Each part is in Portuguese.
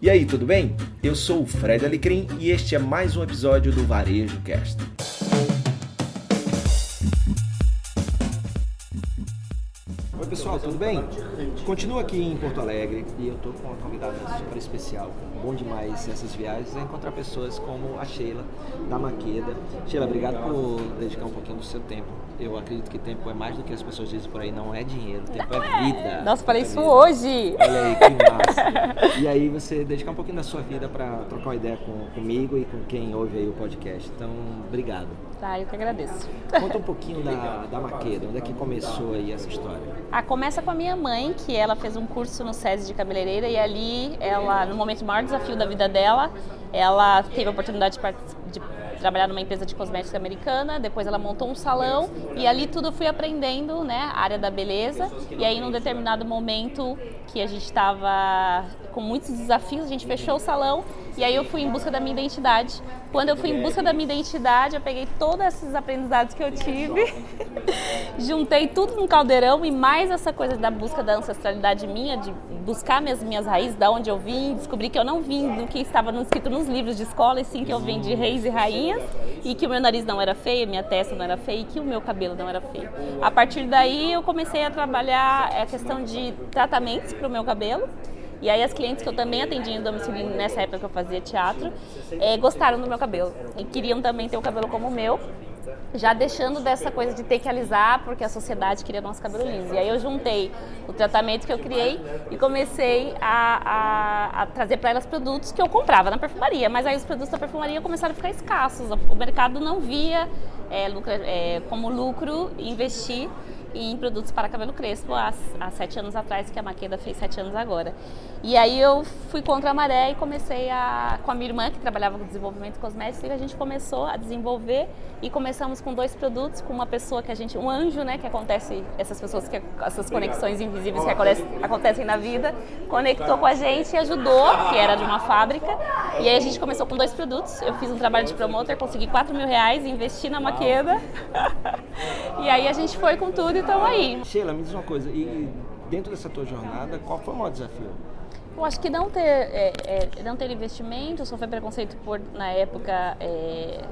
E aí, tudo bem? Eu sou o Fred Alecrim e este é mais um episódio do Varejo Cast. Oi pessoal, tudo bem? Continuo aqui em Porto Alegre e eu tô com uma convidada super especial. Bom demais essas viagens é encontrar pessoas como a Sheila da Maqueda. Sheila, obrigado por dedicar um pouquinho do seu tempo. Eu acredito que tempo é mais do que as pessoas dizem por aí, não é dinheiro, tempo é vida. Nossa, falei é isso vida. hoje. Olha aí, que massa. e aí você dedicar um pouquinho da sua vida para trocar uma ideia com, comigo e com quem ouve aí o podcast. Então, obrigado. Tá, eu que agradeço. Conta um pouquinho da, da Maqueda, onde é que começou aí essa história? Ah, começa com a minha mãe, que ela fez um curso no SESI de cabeleireira e ali, ela, no momento maior desafio da vida dela, ela teve a oportunidade de, trabalhar numa empresa de cosmética americana, depois ela montou um salão e ali tudo fui aprendendo, né, a área da beleza. E aí, num determinado momento que a gente estava com muitos desafios, a gente fechou o salão e aí eu fui em busca da minha identidade. Quando eu fui em busca da minha identidade, eu peguei todos esses aprendizados que eu tive, juntei tudo num caldeirão e mais essa coisa da busca da ancestralidade minha, de buscar minhas, minhas raízes, da onde eu vim, descobri que eu não vim do que estava escrito nos livros de escola, e sim que eu vim de reis e rainhas, e que o meu nariz não era feio, minha testa não era feia, e que o meu cabelo não era feio. A partir daí eu comecei a trabalhar a questão de tratamentos para o meu cabelo, e aí as clientes que eu também atendia em domicílio nessa época que eu fazia teatro, eh, gostaram do meu cabelo. E queriam também ter o cabelo como o meu, já deixando dessa coisa de ter que alisar porque a sociedade queria nosso cabelo liso. E aí eu juntei o tratamento que eu criei e comecei a, a- a trazer para elas produtos que eu comprava na perfumaria, mas aí os produtos da perfumaria começaram a ficar escassos, o mercado não via lucra- eh, como lucro investir em produtos para cabelo crespo há, há sete anos atrás, que a Maqueda fez sete anos agora. E aí eu fui contra a maré e comecei a, com a minha irmã, que trabalhava com desenvolvimento cosmético, e a gente começou a desenvolver e começamos com dois produtos, com uma pessoa que a gente, um anjo, né, que acontece, essas pessoas, que essas conexões invisíveis que acontecem, acontecem na vida, conectou com a gente e ajudou, que era de uma fábrica. E aí a gente começou com dois produtos, eu fiz um trabalho de promotor, consegui 4 mil reais, investi na Maqueda. e aí a gente foi com tudo e estamos aí. Sheila, me diz uma coisa, e dentro dessa tua jornada, qual foi o maior desafio? Eu acho que não ter, é, é, não ter investimento, sofrer preconceito por, na época, é,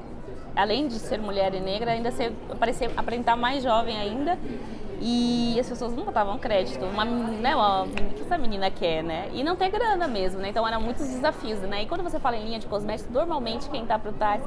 além de ser mulher e negra, ainda ser, parecer, aparentar mais jovem ainda. E as pessoas não botavam crédito. Uma, né, uma, que essa menina quer, né? E não ter grana mesmo, né? Então eram muitos desafios, né? E quando você fala em linha de cosméticos, normalmente quem tá por trás,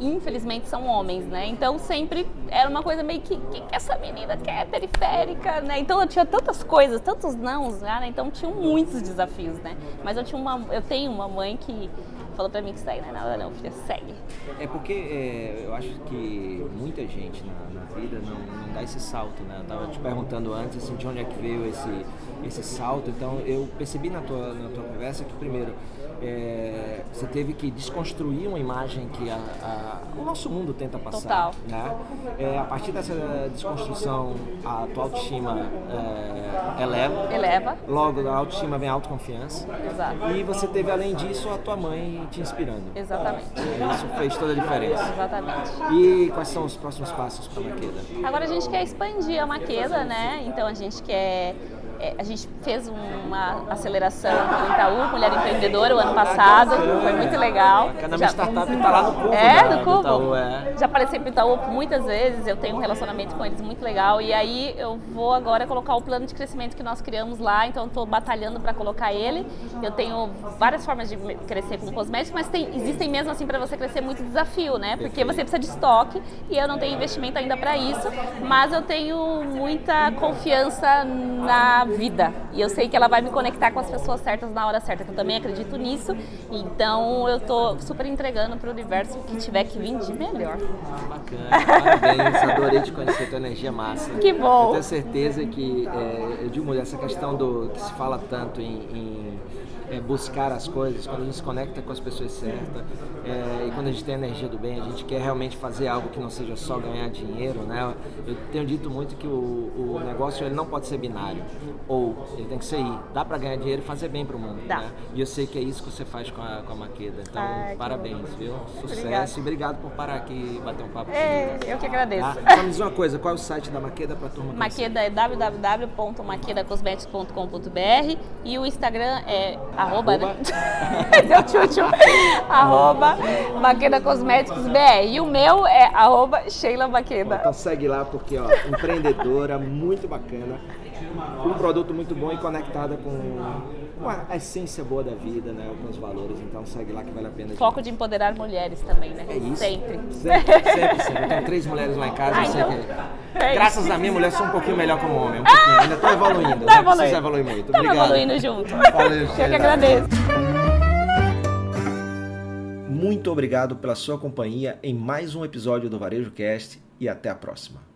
infelizmente, são homens, né? Então sempre era uma coisa meio que, que, que essa menina quer, periférica, né? Então eu tinha tantas coisas, tantos nãos, né? Então tinham muitos desafios, né? Mas eu, tinha uma, eu tenho uma mãe que falou pra mim que isso aí não não, filha, segue. É porque é, eu acho que muita gente na, na vida não, não dá esse salto, né? Eu tava te perguntando antes assim, de onde é que veio esse, esse salto, então eu percebi na tua, na tua conversa que primeiro é, você teve que desconstruir uma imagem que a, a- o nosso mundo tenta passar. Total. Né? É, a partir dessa desconstrução, a tua autoestima é, eleva. Eleva. Logo, da autoestima vem a autoconfiança. Exato. E você teve, além disso, a tua mãe te inspirando. Exatamente. Isso fez toda a diferença. Exatamente. E quais são os próximos passos para a Maqueda? Agora a gente quer expandir a Maqueda, né? Então a gente quer. É, A gente fez uma aceleração no Itaú, Mulher Empreendedora, o ano passado. Foi muito legal. Cada Já- startup está lá no cubo. É, da- do Cubo. Itaú, é. Já apareci pro Itaú muitas vezes, eu tenho um relacionamento com eles muito legal. E aí eu vou agora colocar o plano de crescimento que nós criamos lá, então estou batalhando para colocar ele. Eu tenho várias formas de crescer com cosméticos, mas tem- existem mesmo assim para você crescer muito desafio, né? Porque você precisa de estoque e eu não tenho investimento ainda para isso, mas eu tenho muita confiança na vida. E eu sei que ela vai me conectar com as pessoas certas na hora certa, que eu também acredito nisso. Então eu tô super entregando pro universo o que tiver que vir de melhor. Bacana, parabéns, adorei te conhecer, tua energia é massa. Que bom. Eu tenho certeza que, é, digo, mulher, essa questão do que se fala tanto em, em, é, buscar as coisas, quando a gente se conecta com as pessoas certas é, e quando a gente tem a energia do bem, a gente quer realmente fazer algo que não seja só ganhar dinheiro, né? Eu tenho dito muito que o, o negócio ele não pode ser binário, ou ele tem que ser ir, dá para ganhar dinheiro e fazer bem para o mundo, Dá. né? E eu sei que é isso que você faz com a, com a Maqueda, então Ai, parabéns, viu? Sucesso Obrigada. e obrigado por parar aqui e bater um papo É, comigo. eu que agradeço. Tá? Só me diz uma coisa, qual é o site da Maqueda para a turma? Maqueda é www.maquedacosmetics.com.br e o Instagram é Arroba, né? Deu tchutchu. arroba Maqueda Cosméticos BR. E o meu é arroba Sheila Maqueda. Então segue lá porque, ó, empreendedora, muito bacana. Um produto muito bom e conectada com, com a essência boa da vida, né? Os valores. Então segue lá que vale a pena. Foco de empoderar mulheres também, né? É isso. Sempre. Sempre, sempre, sempre. Eu tenho três mulheres lá em casa, Ah, eu sei então- que. É Graças a minha mulher, sou um pouquinho melhor como homem. Um pouquinho. Ainda tô evoluindo. Tá né? Preciso evoluindo. evoluir muito. Estamos Obrigado. evoluindo junto. Valeu, Eu que agradeço. Muito obrigado pela sua companhia em mais um episódio do Varejo Cast e até a próxima.